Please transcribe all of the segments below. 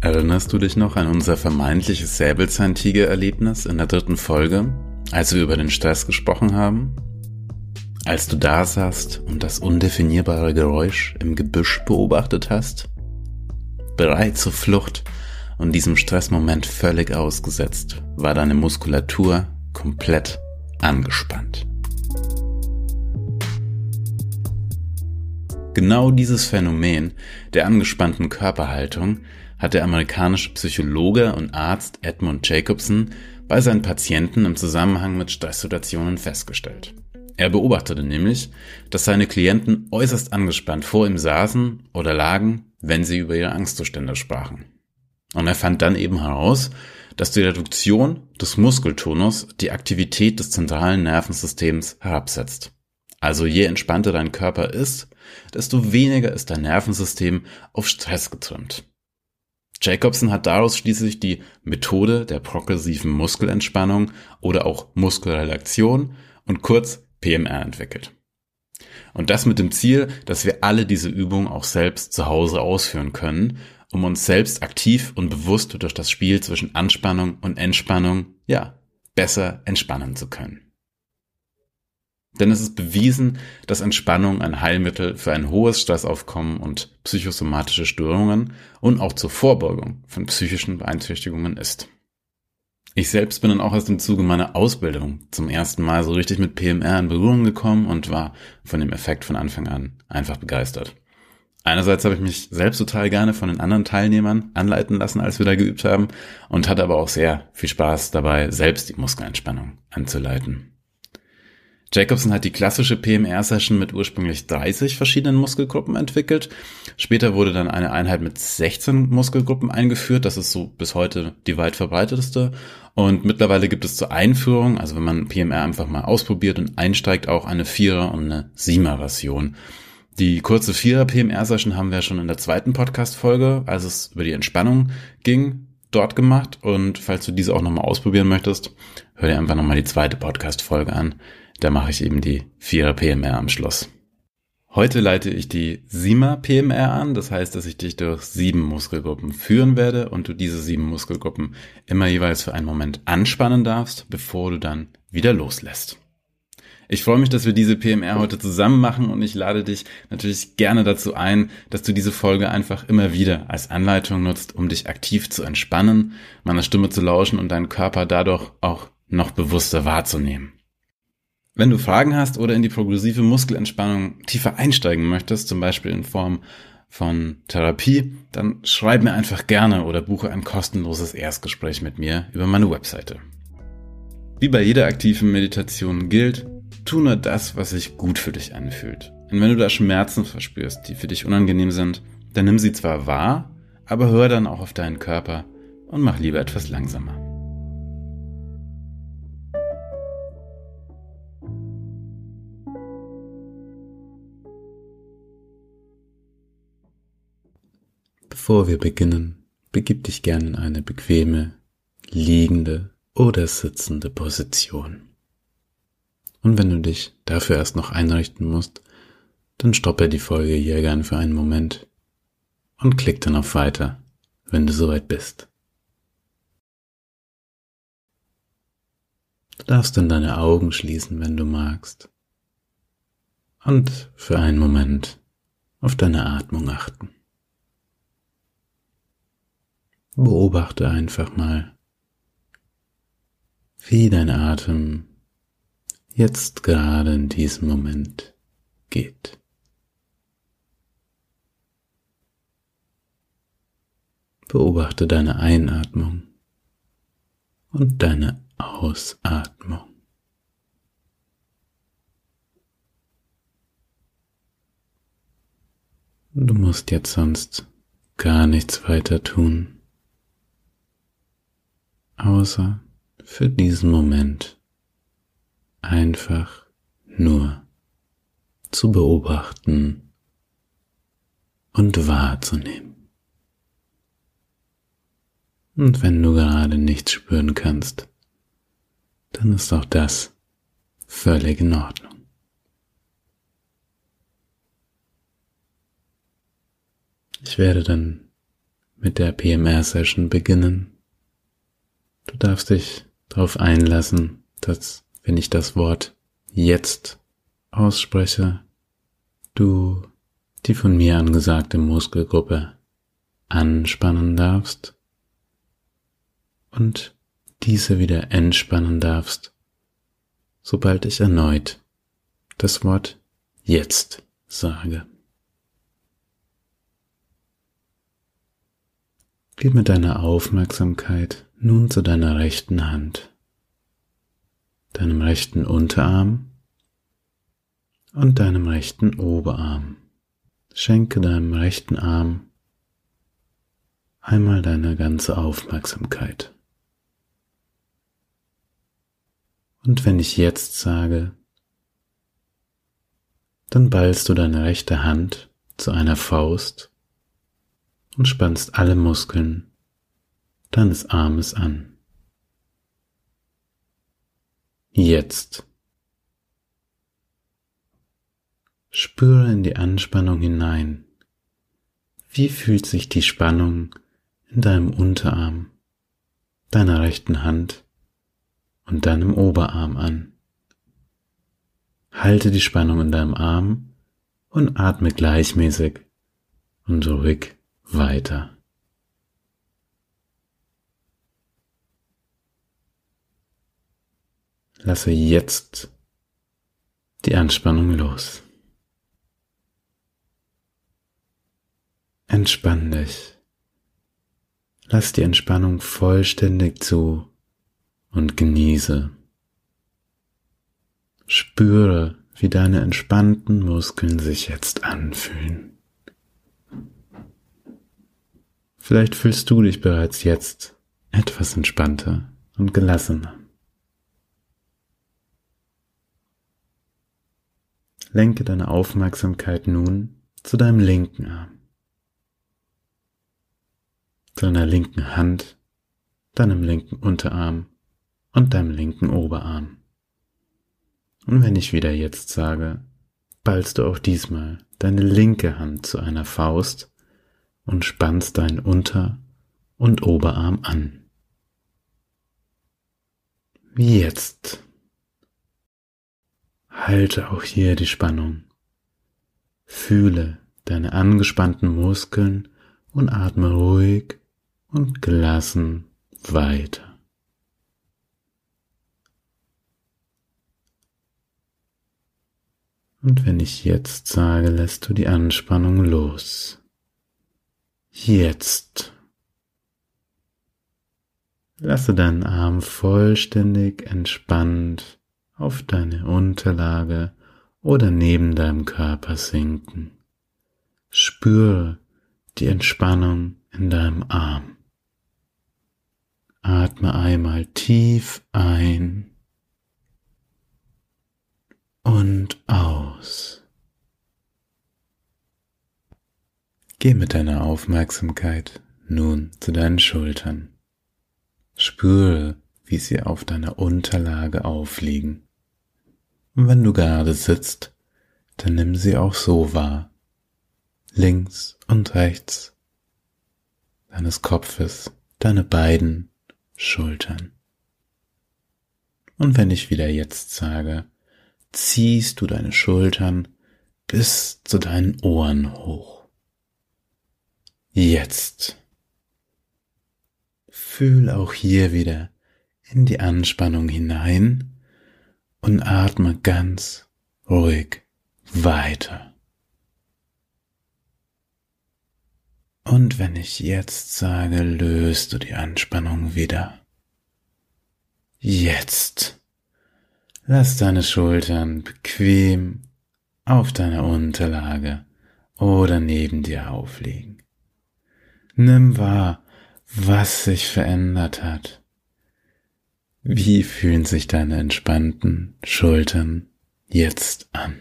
Erinnerst du dich noch an unser vermeintliches Säbelzahntiger-Erlebnis in der dritten Folge, als wir über den Stress gesprochen haben? Als du da saßt und das undefinierbare Geräusch im Gebüsch beobachtet hast? Bereit zur Flucht und diesem Stressmoment völlig ausgesetzt, war deine Muskulatur komplett angespannt. Genau dieses Phänomen der angespannten Körperhaltung hat der amerikanische Psychologe und Arzt Edmund Jacobson bei seinen Patienten im Zusammenhang mit Stresssituationen festgestellt. Er beobachtete nämlich, dass seine Klienten äußerst angespannt vor ihm saßen oder lagen, wenn sie über ihre Angstzustände sprachen. Und er fand dann eben heraus, dass die Reduktion des Muskeltonus die Aktivität des zentralen Nervensystems herabsetzt. Also je entspannter dein Körper ist, desto weniger ist dein Nervensystem auf Stress getrimmt. Jacobson hat daraus schließlich die Methode der progressiven Muskelentspannung oder auch Muskelrelaktion und kurz PMR entwickelt. Und das mit dem Ziel, dass wir alle diese Übung auch selbst zu Hause ausführen können, um uns selbst aktiv und bewusst durch das Spiel zwischen Anspannung und Entspannung, ja, besser entspannen zu können. Denn es ist bewiesen, dass Entspannung ein Heilmittel für ein hohes Stressaufkommen und psychosomatische Störungen und auch zur Vorbeugung von psychischen Beeinträchtigungen ist. Ich selbst bin dann auch erst im Zuge meiner Ausbildung zum ersten Mal so richtig mit PMR in Berührung gekommen und war von dem Effekt von Anfang an einfach begeistert. Einerseits habe ich mich selbst total gerne von den anderen Teilnehmern anleiten lassen, als wir da geübt haben, und hatte aber auch sehr viel Spaß dabei, selbst die Muskelentspannung anzuleiten. Jacobson hat die klassische PMR-Session mit ursprünglich 30 verschiedenen Muskelgruppen entwickelt. Später wurde dann eine Einheit mit 16 Muskelgruppen eingeführt. Das ist so bis heute die weit verbreitetste. Und mittlerweile gibt es zur Einführung, also wenn man PMR einfach mal ausprobiert und einsteigt, auch eine Vierer- und eine Siemer-Version. Die kurze Vierer-PMR-Session haben wir schon in der zweiten Podcast-Folge, als es über die Entspannung ging, dort gemacht. Und falls du diese auch nochmal ausprobieren möchtest, hör dir einfach nochmal die zweite Podcast-Folge an. Da mache ich eben die 4er PMR am Schluss. Heute leite ich die 7er PMR an, das heißt, dass ich dich durch sieben Muskelgruppen führen werde und du diese sieben Muskelgruppen immer jeweils für einen Moment anspannen darfst, bevor du dann wieder loslässt. Ich freue mich, dass wir diese PMR heute zusammen machen und ich lade dich natürlich gerne dazu ein, dass du diese Folge einfach immer wieder als Anleitung nutzt, um dich aktiv zu entspannen, meiner Stimme zu lauschen und deinen Körper dadurch auch noch bewusster wahrzunehmen. Wenn du Fragen hast oder in die progressive Muskelentspannung tiefer einsteigen möchtest, zum Beispiel in Form von Therapie, dann schreib mir einfach gerne oder buche ein kostenloses Erstgespräch mit mir über meine Webseite. Wie bei jeder aktiven Meditation gilt, tu nur das, was sich gut für dich anfühlt. Und wenn du da Schmerzen verspürst, die für dich unangenehm sind, dann nimm sie zwar wahr, aber hör dann auch auf deinen Körper und mach lieber etwas langsamer. Bevor wir beginnen, begib dich gern in eine bequeme, liegende oder sitzende Position. Und wenn du dich dafür erst noch einrichten musst, dann stoppe die Folge hier gern für einen Moment und klick dann auf Weiter, wenn du soweit bist. Du darfst dann deine Augen schließen, wenn du magst, und für einen Moment auf deine Atmung achten. Beobachte einfach mal, wie dein Atem jetzt gerade in diesem Moment geht. Beobachte deine Einatmung und deine Ausatmung. Du musst jetzt sonst gar nichts weiter tun außer für diesen Moment einfach nur zu beobachten und wahrzunehmen. Und wenn du gerade nichts spüren kannst, dann ist auch das völlig in Ordnung. Ich werde dann mit der PMR-Session beginnen. Du darfst dich darauf einlassen, dass wenn ich das Wort jetzt ausspreche, du die von mir angesagte Muskelgruppe anspannen darfst und diese wieder entspannen darfst, sobald ich erneut das Wort jetzt sage. Geh mit deiner Aufmerksamkeit nun zu deiner rechten Hand, deinem rechten Unterarm und deinem rechten Oberarm. Schenke deinem rechten Arm einmal deine ganze Aufmerksamkeit. Und wenn ich jetzt sage, dann ballst du deine rechte Hand zu einer Faust und spannst alle Muskeln deines Armes an. Jetzt. Spüre in die Anspannung hinein. Wie fühlt sich die Spannung in deinem Unterarm, deiner rechten Hand und deinem Oberarm an? Halte die Spannung in deinem Arm und atme gleichmäßig und ruhig weiter. Lasse jetzt die Anspannung los. Entspann dich. Lass die Entspannung vollständig zu und genieße. Spüre, wie deine entspannten Muskeln sich jetzt anfühlen. Vielleicht fühlst du dich bereits jetzt etwas entspannter und gelassener. Lenke deine Aufmerksamkeit nun zu deinem linken Arm, zu deiner linken Hand, deinem linken Unterarm und deinem linken Oberarm. Und wenn ich wieder jetzt sage, ballst du auch diesmal deine linke Hand zu einer Faust und spannst deinen Unter- und Oberarm an. Wie jetzt. Halte auch hier die Spannung. Fühle deine angespannten Muskeln und atme ruhig und gelassen weiter. Und wenn ich jetzt sage, lässt du die Anspannung los. Jetzt. Lasse deinen Arm vollständig entspannt auf deine Unterlage oder neben deinem Körper sinken. Spüre die Entspannung in deinem Arm. Atme einmal tief ein und aus. Geh mit deiner Aufmerksamkeit nun zu deinen Schultern. Spüre, wie sie auf deiner Unterlage aufliegen. Und wenn du gerade sitzt, dann nimm sie auch so wahr. Links und rechts deines Kopfes, deine beiden Schultern. Und wenn ich wieder jetzt sage, ziehst du deine Schultern bis zu deinen Ohren hoch. Jetzt. Fühl auch hier wieder in die Anspannung hinein und atme ganz ruhig weiter. Und wenn ich jetzt sage, löst du die Anspannung wieder. Jetzt. Lass deine Schultern bequem auf deiner Unterlage oder neben dir aufliegen. Nimm wahr, was sich verändert hat. Wie fühlen sich deine entspannten Schultern jetzt an?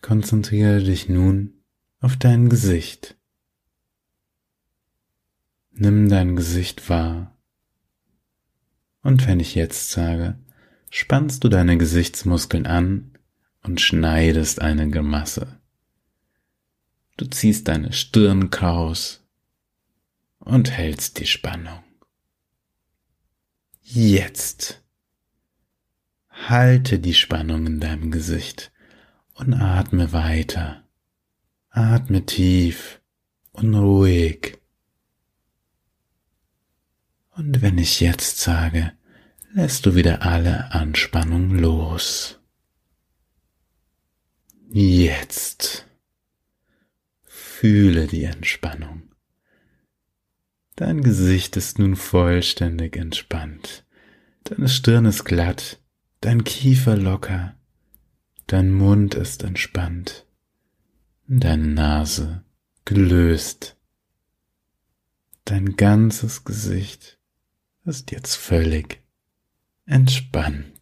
Konzentriere dich nun auf dein Gesicht. Nimm dein Gesicht wahr. Und wenn ich jetzt sage, spannst du deine Gesichtsmuskeln an und schneidest eine Gemasse. Du ziehst deine Stirn kraus und hältst die Spannung. Jetzt halte die Spannung in deinem Gesicht und atme weiter. Atme tief und ruhig. Und wenn ich jetzt sage, lässt du wieder alle Anspannung los. Jetzt fühle die Entspannung. Dein Gesicht ist nun vollständig entspannt. Deine Stirn ist glatt, dein Kiefer locker, dein Mund ist entspannt, deine Nase gelöst. Dein ganzes Gesicht ist jetzt völlig entspannt.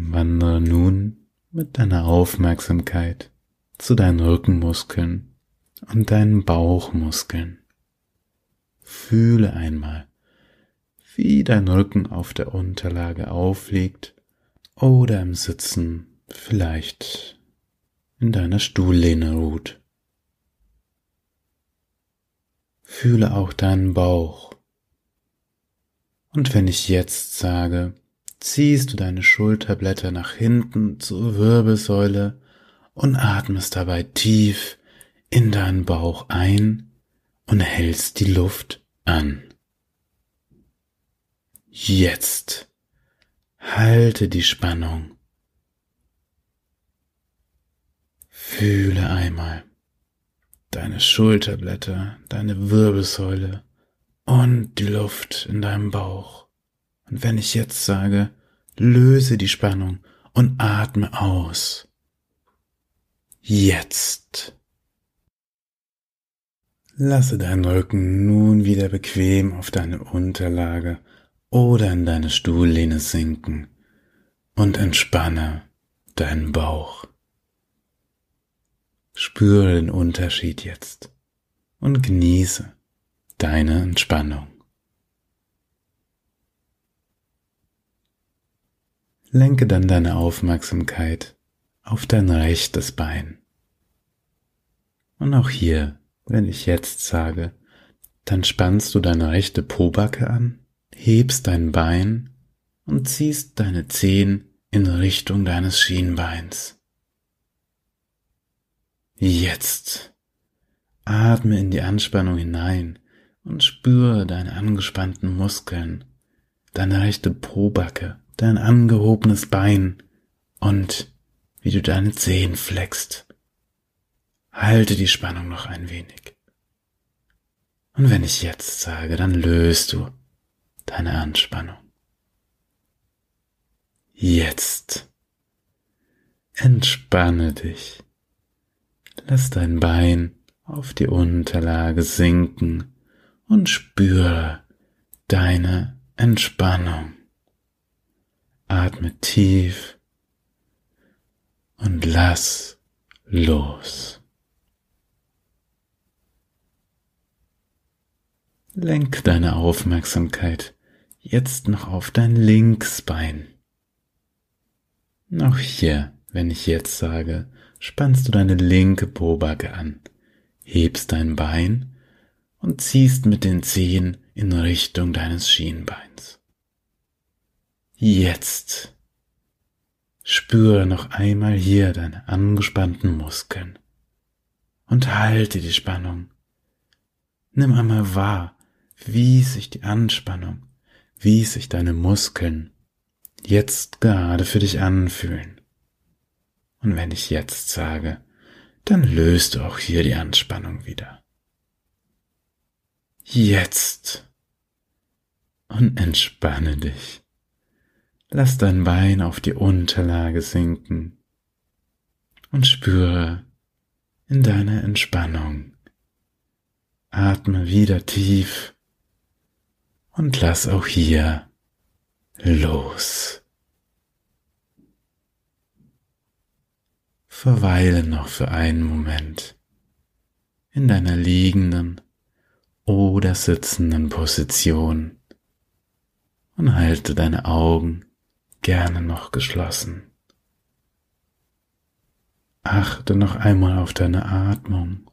Wandere nun mit deiner Aufmerksamkeit zu deinen Rückenmuskeln und deinen Bauchmuskeln. Fühle einmal, wie dein Rücken auf der Unterlage aufliegt oder im Sitzen vielleicht in deiner Stuhllehne ruht. Fühle auch deinen Bauch. Und wenn ich jetzt sage, ziehst du deine Schulterblätter nach hinten zur Wirbelsäule und atmest dabei tief in deinen Bauch ein und hältst die Luft an. Jetzt halte die Spannung. Fühle einmal deine Schulterblätter, deine Wirbelsäule und die Luft in deinem Bauch. Und wenn ich jetzt sage, löse die Spannung und atme aus. Jetzt. Lasse deinen Rücken nun wieder bequem auf deine Unterlage oder in deine Stuhllehne sinken und entspanne deinen Bauch. Spüre den Unterschied jetzt und genieße deine Entspannung. Lenke dann deine Aufmerksamkeit auf dein rechtes Bein. Und auch hier, wenn ich jetzt sage, dann spannst du deine rechte Pobacke an, hebst dein Bein und ziehst deine Zehen in Richtung deines Schienbeins. Jetzt atme in die Anspannung hinein und spüre deine angespannten Muskeln, deine rechte Pobacke, dein angehobenes Bein und wie du deine Zehen fleckst. Halte die Spannung noch ein wenig. Und wenn ich jetzt sage, dann löst du deine Anspannung. Jetzt entspanne dich. Lass dein Bein auf die Unterlage sinken und spüre deine Entspannung. Atme tief und lass los. Lenk deine Aufmerksamkeit jetzt noch auf dein Linksbein. Auch hier, wenn ich jetzt sage, spannst du deine linke Pobacke an, hebst dein Bein und ziehst mit den Zehen in Richtung deines Schienbeins. Jetzt spüre noch einmal hier deine angespannten Muskeln und halte die Spannung. Nimm einmal wahr, wie sich die Anspannung, wie sich deine Muskeln jetzt gerade für dich anfühlen. Und wenn ich jetzt sage, dann löst du auch hier die Anspannung wieder. Jetzt. Und entspanne dich. Lass dein Bein auf die Unterlage sinken und spüre in deine Entspannung. Atme wieder tief und lass auch hier los. Verweile noch für einen Moment in deiner liegenden oder sitzenden Position und halte deine Augen gerne noch geschlossen. Achte noch einmal auf deine Atmung.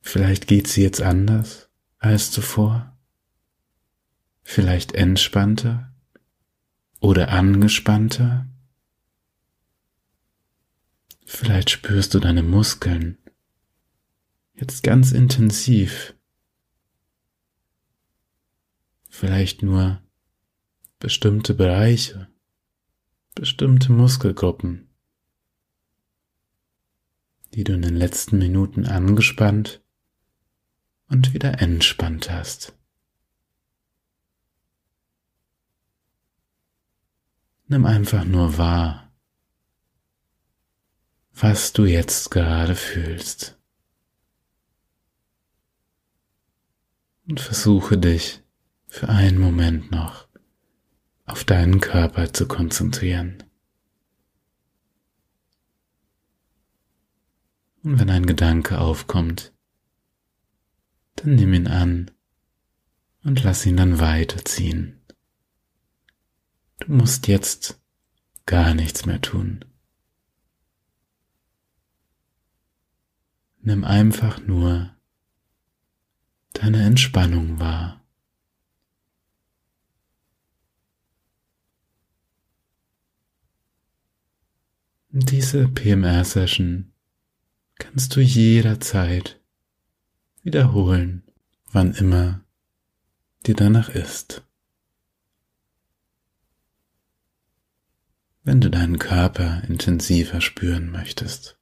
Vielleicht geht sie jetzt anders als zuvor. Vielleicht entspannter oder angespannter. Vielleicht spürst du deine Muskeln jetzt ganz intensiv. Vielleicht nur bestimmte Bereiche, bestimmte Muskelgruppen, die du in den letzten Minuten angespannt und wieder entspannt hast. Nimm einfach nur wahr, was du jetzt gerade fühlst. Und versuche dich für einen Moment noch auf deinen Körper zu konzentrieren. Und wenn ein Gedanke aufkommt, dann nimm ihn an und lass ihn dann weiterziehen. Du musst jetzt gar nichts mehr tun. Nimm einfach nur deine Entspannung wahr. Diese PMR-Session kannst du jederzeit wiederholen, wann immer dir danach ist. Wenn du deinen Körper intensiver spüren möchtest.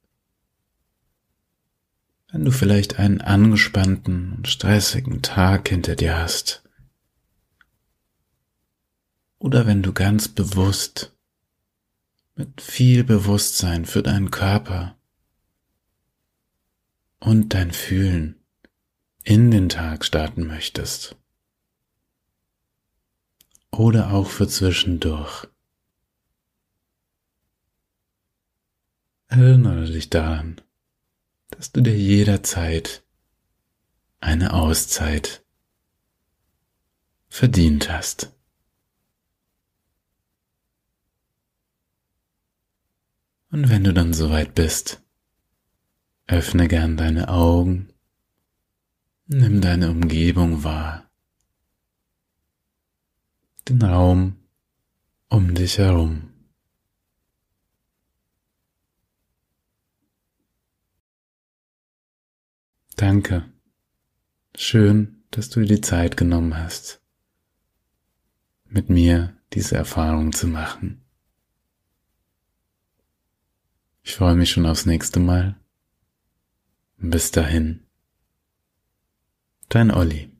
Wenn du vielleicht einen angespannten und stressigen Tag hinter dir hast. Oder wenn du ganz bewusst, mit viel Bewusstsein für deinen Körper und dein Fühlen in den Tag starten möchtest. Oder auch für zwischendurch. Erinnere dich daran, dass du dir jederzeit eine Auszeit verdient hast. Und wenn du dann soweit bist, öffne gern deine Augen Nimm deine Umgebung wahr, den Raum um dich herum. Danke. Schön, dass du dir die Zeit genommen hast, mit mir diese Erfahrung zu machen. Ich freue mich schon aufs nächste Mal. Bis dahin. Dein Olli.